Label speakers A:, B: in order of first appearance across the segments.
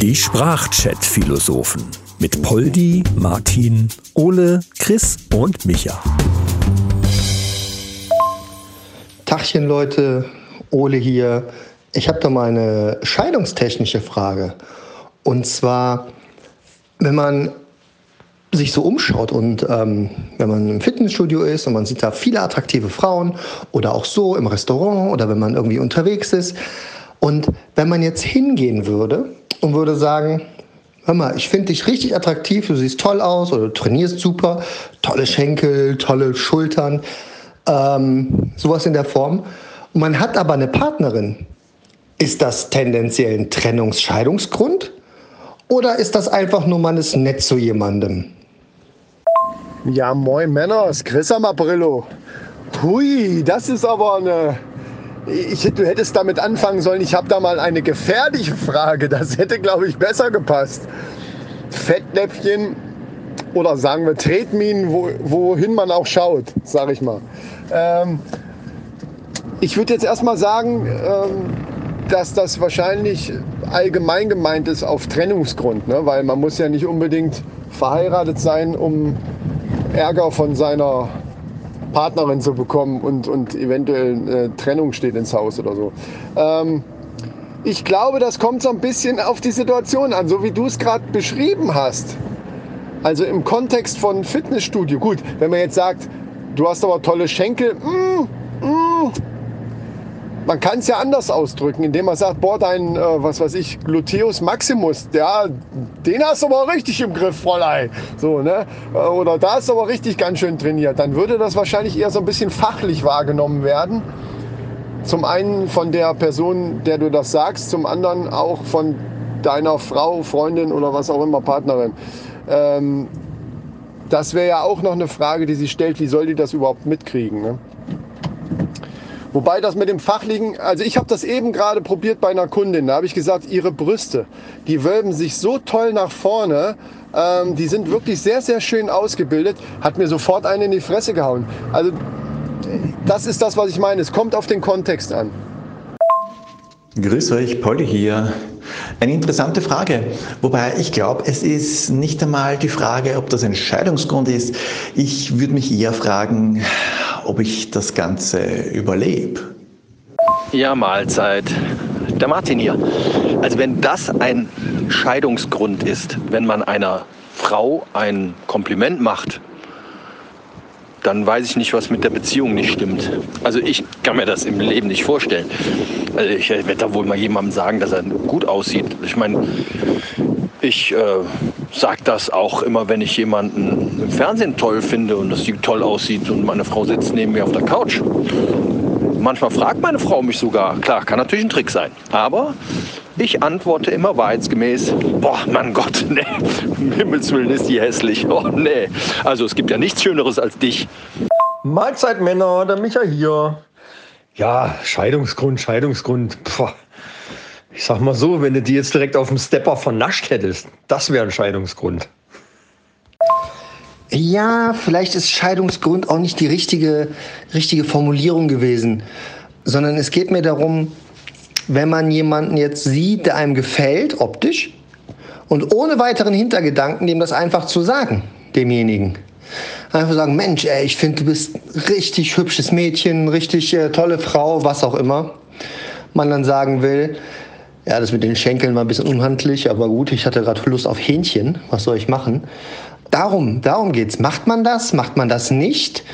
A: Die Sprachchat-Philosophen mit Poldi, Martin, Ole, Chris und Micha.
B: Tachchen Leute, Ole hier. Ich habe da mal eine scheidungstechnische Frage. Und zwar, wenn man sich so umschaut und ähm, wenn man im Fitnessstudio ist und man sieht da viele attraktive Frauen oder auch so im Restaurant oder wenn man irgendwie unterwegs ist und wenn man jetzt hingehen würde und würde sagen, hör mal, ich finde dich richtig attraktiv, du siehst toll aus oder du trainierst super, tolle Schenkel, tolle Schultern, ähm, sowas in der Form. Und man hat aber eine Partnerin. Ist das tendenziell ein Trennungsscheidungsgrund? Oder ist das einfach nur, man ist nett zu jemandem?
C: Ja, moin Männer, ist Chris am Aprillo. Hui, das ist aber eine. Ich, du hättest damit anfangen sollen. Ich habe da mal eine gefährliche Frage. Das hätte, glaube ich, besser gepasst. Fettnäpfchen oder sagen wir Tretminen, wo, wohin man auch schaut, sage ich mal. Ähm, ich würde jetzt erstmal sagen, ähm, dass das wahrscheinlich allgemein gemeint ist auf Trennungsgrund, ne? weil man muss ja nicht unbedingt verheiratet sein, um Ärger von seiner Partnerin zu bekommen und, und eventuell eine Trennung steht ins Haus oder so. Ähm, ich glaube, das kommt so ein bisschen auf die Situation an, so wie du es gerade beschrieben hast. Also im Kontext von Fitnessstudio. Gut, wenn man jetzt sagt, du hast aber tolle Schenkel, mm, mm, man kann es ja anders ausdrücken, indem man sagt, boah, dein, äh, was weiß ich, Gluteus Maximus, ja, den hast du aber richtig im Griff, Fräulein. So, ne? Äh, oder da ist aber richtig ganz schön trainiert. Dann würde das wahrscheinlich eher so ein bisschen fachlich wahrgenommen werden. Zum einen von der Person, der du das sagst, zum anderen auch von deiner Frau, Freundin oder was auch immer, Partnerin. Ähm, das wäre ja auch noch eine Frage, die sich stellt, wie soll die das überhaupt mitkriegen? Ne? Wobei das mit dem Fachlichen, also ich habe das eben gerade probiert bei einer Kundin. Da habe ich gesagt, ihre Brüste, die wölben sich so toll nach vorne. Ähm, die sind wirklich sehr, sehr schön ausgebildet. Hat mir sofort eine in die Fresse gehauen. Also das ist das, was ich meine. Es kommt auf den Kontext an.
D: Grüß euch, Polly hier. Eine interessante Frage. Wobei ich glaube, es ist nicht einmal die Frage, ob das ein Scheidungsgrund ist. Ich würde mich eher fragen, ob ich das Ganze überlebe.
E: Ja, Mahlzeit. Der Martin hier. Also wenn das ein Scheidungsgrund ist, wenn man einer Frau ein Kompliment macht, dann weiß ich nicht, was mit der Beziehung nicht stimmt. Also ich kann mir das im Leben nicht vorstellen. Also ich werde da wohl mal jemandem sagen, dass er gut aussieht. Ich meine, ich äh, sage das auch immer, wenn ich jemanden im Fernsehen toll finde und das sieht toll aussieht und meine Frau sitzt neben mir auf der Couch. Manchmal fragt meine Frau mich sogar. Klar, kann natürlich ein Trick sein. Aber ich antworte immer wahrheitsgemäß, boah, mein Gott, nee, um Himmels Willen ist die hässlich. Oh, nee. Also es gibt ja nichts Schöneres als dich.
C: Mahlzeit Männer, der Micha hier. Ja, Scheidungsgrund, Scheidungsgrund. Puh. Ich sag mal so, wenn du die jetzt direkt auf dem Stepper vernascht hättest, das wäre ein Scheidungsgrund.
B: Ja, vielleicht ist Scheidungsgrund auch nicht die richtige, richtige Formulierung gewesen, sondern es geht mir darum, wenn man jemanden jetzt sieht, der einem gefällt, optisch, und ohne weiteren Hintergedanken dem das einfach zu sagen, demjenigen. Einfach sagen, Mensch, ey, ich finde, du bist richtig hübsches Mädchen, richtig äh, tolle Frau, was auch immer man dann sagen will. Ja, das mit den Schenkeln war ein bisschen unhandlich, aber gut, ich hatte gerade Lust auf Hähnchen. Was soll ich machen? Darum, darum geht's. Macht man das? Macht man das nicht?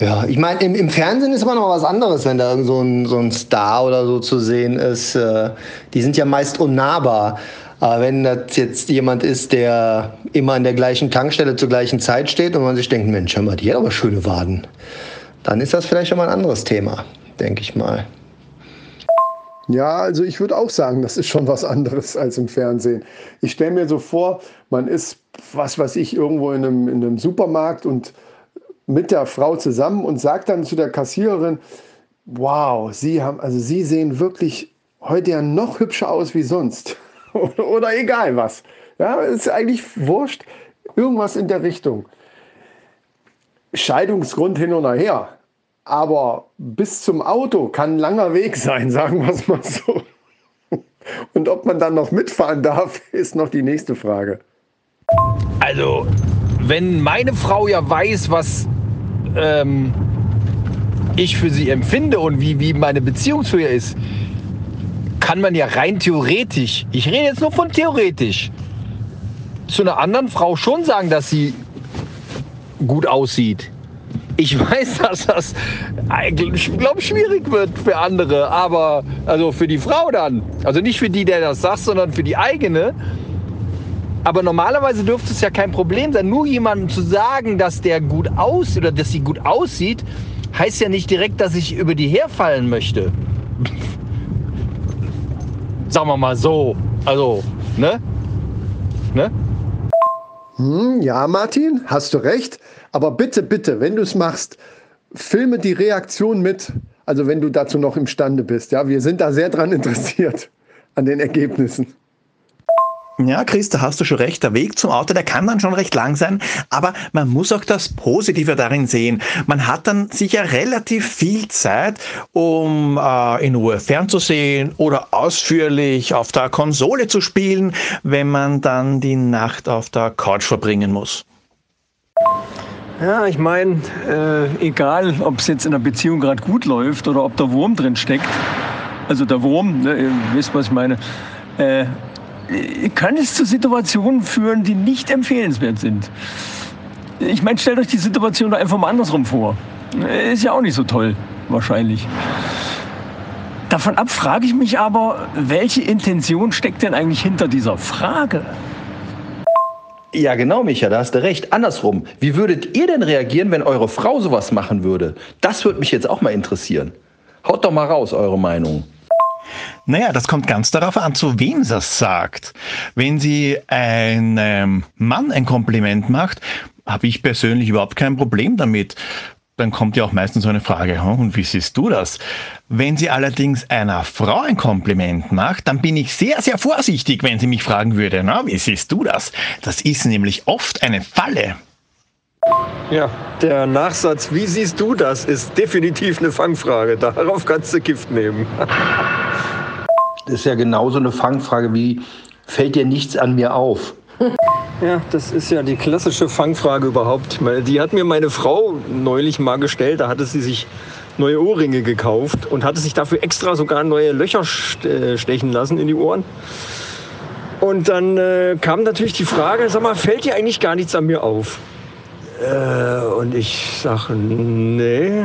B: Ja, ich meine, im, im, Fernsehen ist immer noch was anderes, wenn da so ein, so ein Star oder so zu sehen ist. Äh, die sind ja meist unnahbar. Aber wenn das jetzt jemand ist, der immer an der gleichen Tankstelle zur gleichen Zeit steht und man sich denkt, Mensch, hör mal, die hat aber schöne Waden, dann ist das vielleicht schon mal ein anderes Thema, denke ich mal.
C: Ja, also ich würde auch sagen, das ist schon was anderes als im Fernsehen. Ich stelle mir so vor, man ist, was weiß ich, irgendwo in einem, in einem Supermarkt und mit der Frau zusammen und sagt dann zu der Kassiererin, wow, Sie haben, also Sie sehen wirklich heute ja noch hübscher aus wie sonst. Oder egal was. Ja, ist eigentlich wurscht. Irgendwas in der Richtung. Scheidungsgrund hin oder her. Aber bis zum Auto kann ein langer Weg sein, sagen wir es mal so. Und ob man dann noch mitfahren darf, ist noch die nächste Frage.
E: Also, wenn meine Frau ja weiß, was ähm, ich für sie empfinde und wie, wie meine Beziehung zu ihr ist, kann man ja rein theoretisch, ich rede jetzt nur von theoretisch, zu einer anderen Frau schon sagen, dass sie gut aussieht. Ich weiß, dass das glaube schwierig wird für andere, aber also für die Frau dann. Also nicht für die, der das sagt, sondern für die eigene. Aber normalerweise dürfte es ja kein Problem sein. Nur jemandem zu sagen, dass der gut aussieht oder dass sie gut aussieht, heißt ja nicht direkt, dass ich über die herfallen möchte. Sagen wir mal so. Also, ne? Ne?
C: Hm, ja, Martin, hast du recht. Aber bitte, bitte, wenn du es machst, filme die Reaktion mit. Also wenn du dazu noch imstande bist. Ja, wir sind da sehr dran interessiert an den Ergebnissen.
D: Ja, Chris, da hast du schon recht. Der Weg zum Auto, der kann dann schon recht lang sein, aber man muss auch das Positive darin sehen. Man hat dann sicher relativ viel Zeit, um äh, in Ruhe fernzusehen oder ausführlich auf der Konsole zu spielen, wenn man dann die Nacht auf der Couch verbringen muss.
F: Ja, ich meine, äh, egal, ob es jetzt in der Beziehung gerade gut läuft oder ob der Wurm drin steckt, also der Wurm, ne, ihr wisst, was ich meine, äh, kann es zu Situationen führen, die nicht empfehlenswert sind. Ich meine, stellt euch die Situation doch einfach mal andersrum vor. Ist ja auch nicht so toll, wahrscheinlich. Davon ab frage ich mich aber, welche Intention steckt denn eigentlich hinter dieser Frage?
E: Ja, genau, Micha, da hast du recht. Andersrum, wie würdet ihr denn reagieren, wenn eure Frau sowas machen würde? Das würde mich jetzt auch mal interessieren. Haut doch mal raus, eure Meinung.
D: Naja, das kommt ganz darauf an, zu wem sie das sagt. Wenn sie einem Mann ein Kompliment macht, habe ich persönlich überhaupt kein Problem damit. Dann kommt ja auch meistens so eine Frage, und wie siehst du das? Wenn sie allerdings einer Frau ein Kompliment macht, dann bin ich sehr, sehr vorsichtig, wenn sie mich fragen würde, na, wie siehst du das? Das ist nämlich oft eine Falle.
F: Ja, der Nachsatz, wie siehst du das, ist definitiv eine Fangfrage. Darauf kannst du Gift nehmen.
E: Das ist ja genauso eine Fangfrage wie, fällt dir nichts an mir auf?
F: Ja, das ist ja die klassische Fangfrage überhaupt. Die hat mir meine Frau neulich mal gestellt. Da hatte sie sich neue Ohrringe gekauft und hatte sich dafür extra sogar neue Löcher äh, stechen lassen in die Ohren. Und dann äh, kam natürlich die Frage, sag mal, fällt dir eigentlich gar nichts an mir auf? Äh, und ich sage, nee.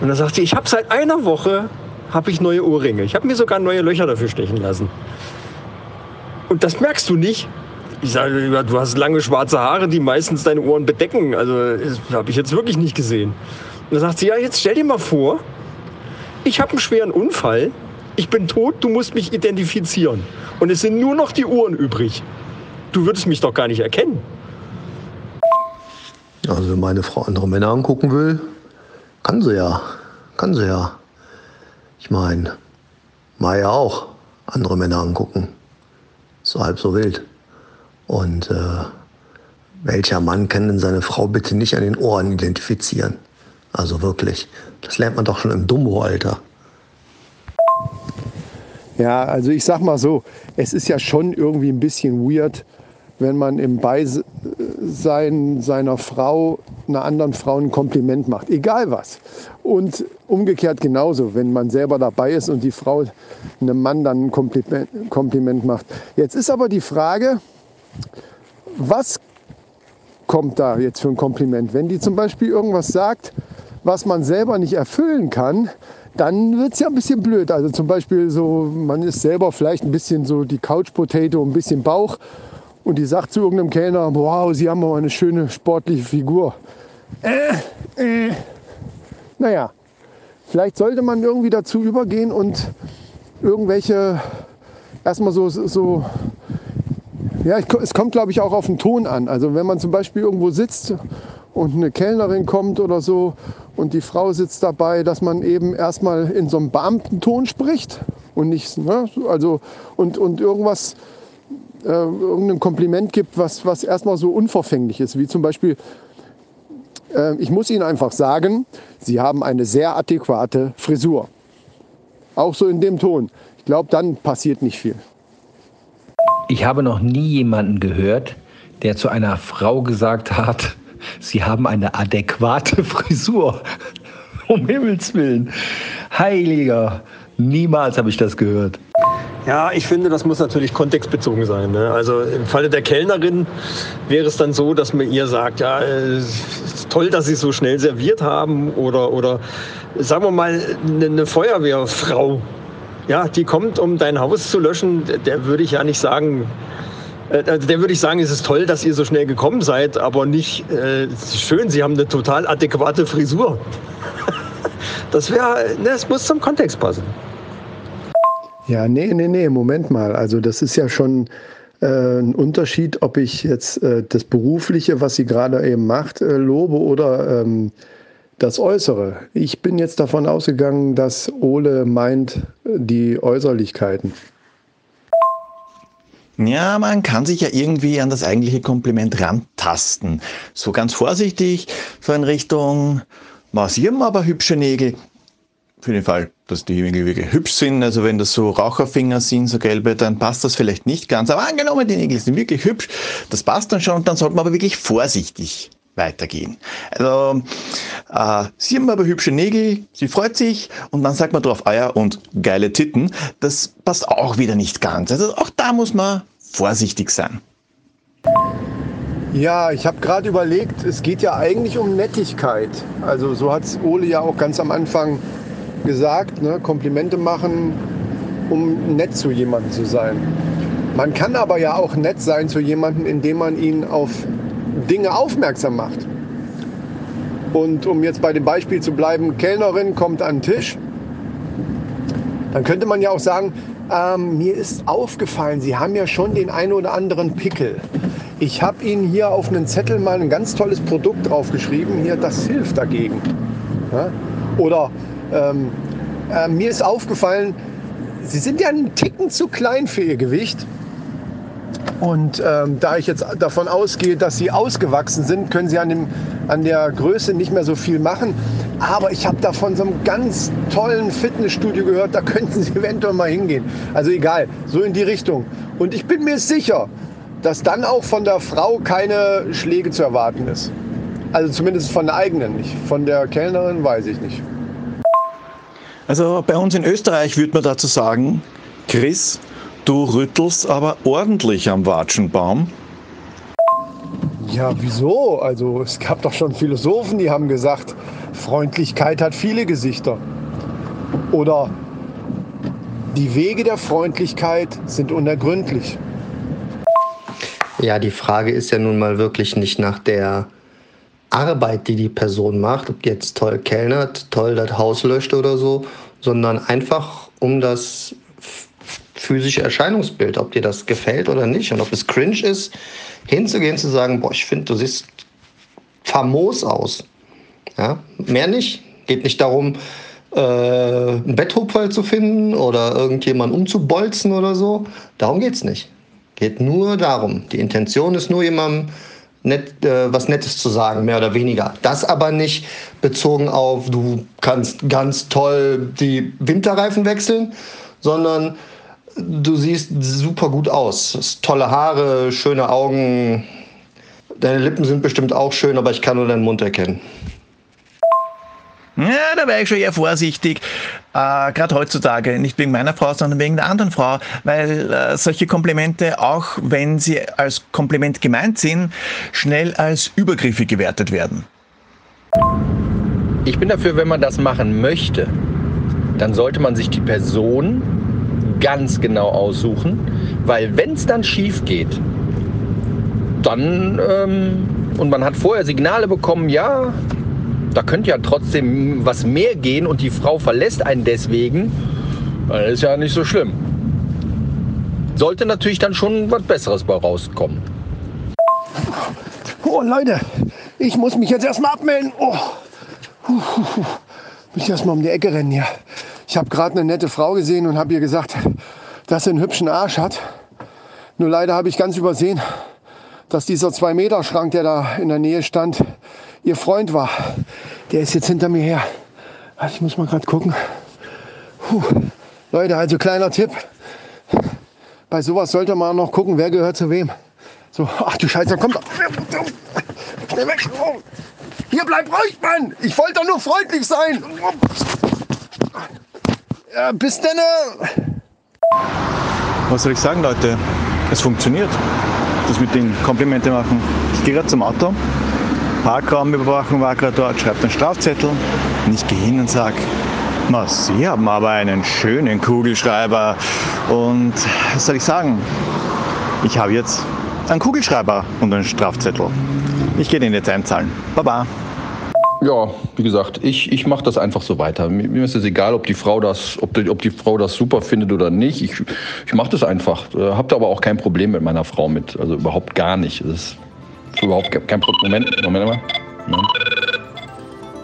F: Und dann sagt sie, ich habe seit einer Woche habe ich neue Ohrringe. Ich habe mir sogar neue Löcher dafür stechen lassen. Und das merkst du nicht. Ich sage, du hast lange schwarze Haare, die meistens deine Ohren bedecken. Also das habe ich jetzt wirklich nicht gesehen. Und dann sagt sie, ja, jetzt stell dir mal vor, ich habe einen schweren Unfall, ich bin tot, du musst mich identifizieren. Und es sind nur noch die Ohren übrig. Du würdest mich doch gar nicht erkennen.
B: Also wenn meine Frau andere Männer angucken will, kann sie ja. Kann sie ja. Ich meine, Maya auch andere Männer angucken. So halb so wild. Und äh, welcher Mann kann denn seine Frau bitte nicht an den Ohren identifizieren? Also wirklich. Das lernt man doch schon im Dumbo-Alter.
C: Ja, also ich sag mal so, es ist ja schon irgendwie ein bisschen weird, wenn man im Beisein seiner Frau einer anderen Frau ein Kompliment macht, egal was. Und umgekehrt genauso, wenn man selber dabei ist und die Frau einem Mann dann ein Kompliment, Kompliment macht. Jetzt ist aber die Frage, was kommt da jetzt für ein Kompliment? Wenn die zum Beispiel irgendwas sagt, was man selber nicht erfüllen kann, dann wird es ja ein bisschen blöd. Also zum Beispiel so, man ist selber vielleicht ein bisschen so die Couch Potato, ein bisschen Bauch und die sagt zu irgendeinem Kellner, wow, Sie haben aber eine schöne sportliche Figur. Äh, äh. Naja, vielleicht sollte man irgendwie dazu übergehen und irgendwelche, erstmal so, so ja, es kommt glaube ich auch auf den Ton an. Also wenn man zum Beispiel irgendwo sitzt und eine Kellnerin kommt oder so und die Frau sitzt dabei, dass man eben erstmal in so einem Beamtenton spricht und nicht, ne, also und, und irgendwas äh, irgendein Kompliment gibt, was, was erstmal so unverfänglich ist, wie zum Beispiel, äh, ich muss Ihnen einfach sagen, Sie haben eine sehr adäquate Frisur. Auch so in dem Ton. Ich glaube, dann passiert nicht viel.
G: Ich habe noch nie jemanden gehört, der zu einer Frau gesagt hat, sie haben eine adäquate Frisur. um Himmels Willen. Heiliger. Niemals habe ich das gehört.
F: Ja, ich finde, das muss natürlich kontextbezogen sein. Ne? Also im Falle der Kellnerin wäre es dann so, dass man ihr sagt, ja, äh, toll, dass Sie so schnell serviert haben. Oder, oder sagen wir mal, eine Feuerwehrfrau, ja, die kommt, um dein Haus zu löschen. Der würde ich ja nicht sagen, äh, der würde ich sagen, es ist toll, dass ihr so schnell gekommen seid, aber nicht äh, schön, Sie haben eine total adäquate Frisur. das wäre, ne, es muss zum Kontext passen.
C: Ja, nee, nee, nee, Moment mal. Also das ist ja schon äh, ein Unterschied, ob ich jetzt äh, das Berufliche, was sie gerade eben macht, äh, lobe oder ähm, das Äußere. Ich bin jetzt davon ausgegangen, dass Ole meint die Äußerlichkeiten.
D: Ja, man kann sich ja irgendwie an das eigentliche Kompliment rantasten. So ganz vorsichtig, so in Richtung, was Sie haben aber hübsche Nägel für den Fall, dass die Nägel wirklich hübsch sind. Also wenn das so Raucherfinger sind, so gelbe, dann passt das vielleicht nicht ganz. Aber angenommen, die Nägel sind wirklich hübsch, das passt dann schon. Dann sollte man aber wirklich vorsichtig weitergehen. Also, äh, sie haben aber hübsche Nägel, sie freut sich und dann sagt man drauf Eier und geile Titten. Das passt auch wieder nicht ganz. Also auch da muss man vorsichtig sein.
C: Ja, ich habe gerade überlegt, es geht ja eigentlich um Nettigkeit. Also so hat es Ole ja auch ganz am Anfang gesagt, ne? Komplimente machen, um nett zu jemandem zu sein. Man kann aber ja auch nett sein zu jemandem, indem man ihn auf Dinge aufmerksam macht. Und um jetzt bei dem Beispiel zu bleiben, Kellnerin kommt an den Tisch, dann könnte man ja auch sagen, ähm, mir ist aufgefallen, Sie haben ja schon den einen oder anderen Pickel. Ich habe Ihnen hier auf einen Zettel mal ein ganz tolles Produkt draufgeschrieben, hier, das hilft dagegen. Ja? Oder ähm, äh, mir ist aufgefallen, Sie sind ja einen Ticken zu klein für Ihr Gewicht. Und ähm, da ich jetzt davon ausgehe, dass sie ausgewachsen sind, können sie an, dem, an der Größe nicht mehr so viel machen. Aber ich habe da von so einem ganz tollen Fitnessstudio gehört, da könnten sie eventuell mal hingehen. Also egal, so in die Richtung. Und ich bin mir sicher, dass dann auch von der Frau keine Schläge zu erwarten ist. Also zumindest von der eigenen nicht. Von der Kellnerin weiß ich nicht.
D: Also bei uns in Österreich würde man dazu sagen, Chris, Du rüttelst aber ordentlich am Watschenbaum.
C: Ja, wieso? Also es gab doch schon Philosophen, die haben gesagt, Freundlichkeit hat viele Gesichter. Oder die Wege der Freundlichkeit sind unergründlich.
B: Ja, die Frage ist ja nun mal wirklich nicht nach der Arbeit, die die Person macht, ob die jetzt toll kellnert, toll das Haus löscht oder so, sondern einfach um das physische Erscheinungsbild, ob dir das gefällt oder nicht und ob es cringe ist, hinzugehen, zu sagen, boah, ich finde, du siehst famos aus. Ja, mehr nicht. Geht nicht darum, äh, ein Betthupferl zu finden oder irgendjemanden umzubolzen oder so. Darum geht es nicht. Geht nur darum. Die Intention ist nur jemandem nett, äh, was Nettes zu sagen, mehr oder weniger. Das aber nicht bezogen auf, du kannst ganz toll die Winterreifen wechseln, sondern du siehst super gut aus. Tolle Haare, schöne Augen. Deine Lippen sind bestimmt auch schön, aber ich kann nur deinen Mund erkennen.
D: Ja, da wäre ich schon eher vorsichtig. Äh, Gerade heutzutage, nicht wegen meiner Frau, sondern wegen der anderen Frau, weil äh, solche Komplimente, auch wenn sie als Kompliment gemeint sind, schnell als übergriffig gewertet werden.
E: Ich bin dafür, wenn man das machen möchte, dann sollte man sich die Person ganz genau aussuchen, weil wenn es dann schief geht, dann ähm, und man hat vorher Signale bekommen, ja, da könnte ja trotzdem was mehr gehen und die Frau verlässt einen deswegen, dann ist ja nicht so schlimm. Sollte natürlich dann schon was Besseres bei rauskommen.
C: Oh Leute, ich muss mich jetzt erstmal abmelden. Oh. Puh, puh, puh. Muss ich erstmal um die Ecke rennen hier. Ich habe gerade eine nette Frau gesehen und habe ihr gesagt, dass sie einen hübschen Arsch hat. Nur leider habe ich ganz übersehen, dass dieser 2-Meter-Schrank, der da in der Nähe stand, ihr Freund war. Der ist jetzt hinter mir her. Ich muss mal gerade gucken. Puh. Leute, also kleiner Tipp. Bei sowas sollte man noch gucken, wer gehört zu wem. So, ach du Scheiße, komm doch. Schnell weg. Hier, bleib ruhig, Mann. Ich wollte doch nur freundlich sein. Ja, bis denn.
D: Was soll ich sagen, Leute? Es funktioniert. Das mit den Komplimente machen. Ich gehe gerade zum Auto. Parkraumüberwachung war gerade dort, schreibt einen Strafzettel. Und ich gehe hin und sage, na, Sie haben aber einen schönen Kugelschreiber. Und was soll ich sagen? Ich habe jetzt einen Kugelschreiber und einen Strafzettel. Ich gehe den jetzt einzahlen. Baba.
E: Ja, wie gesagt, ich, ich mache das einfach so weiter. Mir, ist es egal, ob die Frau das, ob die, ob die Frau das super findet oder nicht. Ich, ich mache das einfach. Äh, Habt aber auch kein Problem mit meiner Frau mit. Also überhaupt gar nicht. Das ist überhaupt ke- kein Problem. Moment, Moment mal.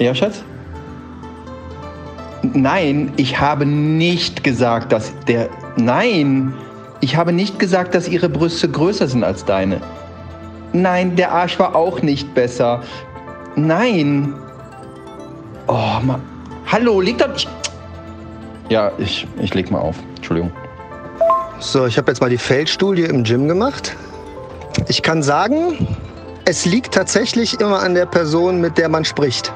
E: Ja, Schatz? Nein, ich habe nicht gesagt, dass der. Nein, ich habe nicht gesagt, dass ihre Brüste größer sind als deine. Nein, der Arsch war auch nicht besser. Nein. Oh, Mann. Hallo, leg doch nicht. Ja, ich, ich leg mal auf. Entschuldigung.
B: So, ich habe jetzt mal die Feldstudie im Gym gemacht. Ich kann sagen, es liegt tatsächlich immer an der Person, mit der man spricht.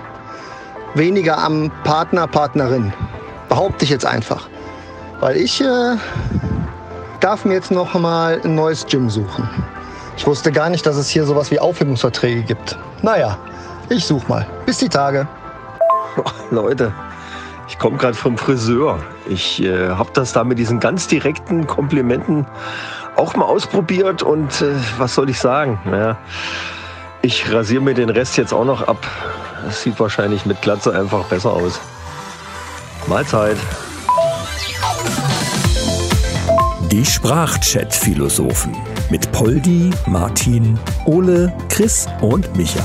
B: Weniger am Partner, Partnerin. Behaupte ich jetzt einfach. Weil ich äh, darf mir jetzt noch mal ein neues Gym suchen. Ich wusste gar nicht, dass es hier sowas wie Aufhebungsverträge gibt. Naja, ich such mal. Bis die Tage.
F: Leute, ich komme gerade vom Friseur. Ich äh, habe das da mit diesen ganz direkten Komplimenten auch mal ausprobiert und äh, was soll ich sagen? Naja, ich rasiere mir den Rest jetzt auch noch ab. Das sieht wahrscheinlich mit Glatze einfach besser aus. Mahlzeit.
A: Die Sprachchat-Philosophen mit Poldi, Martin, Ole, Chris und Micha.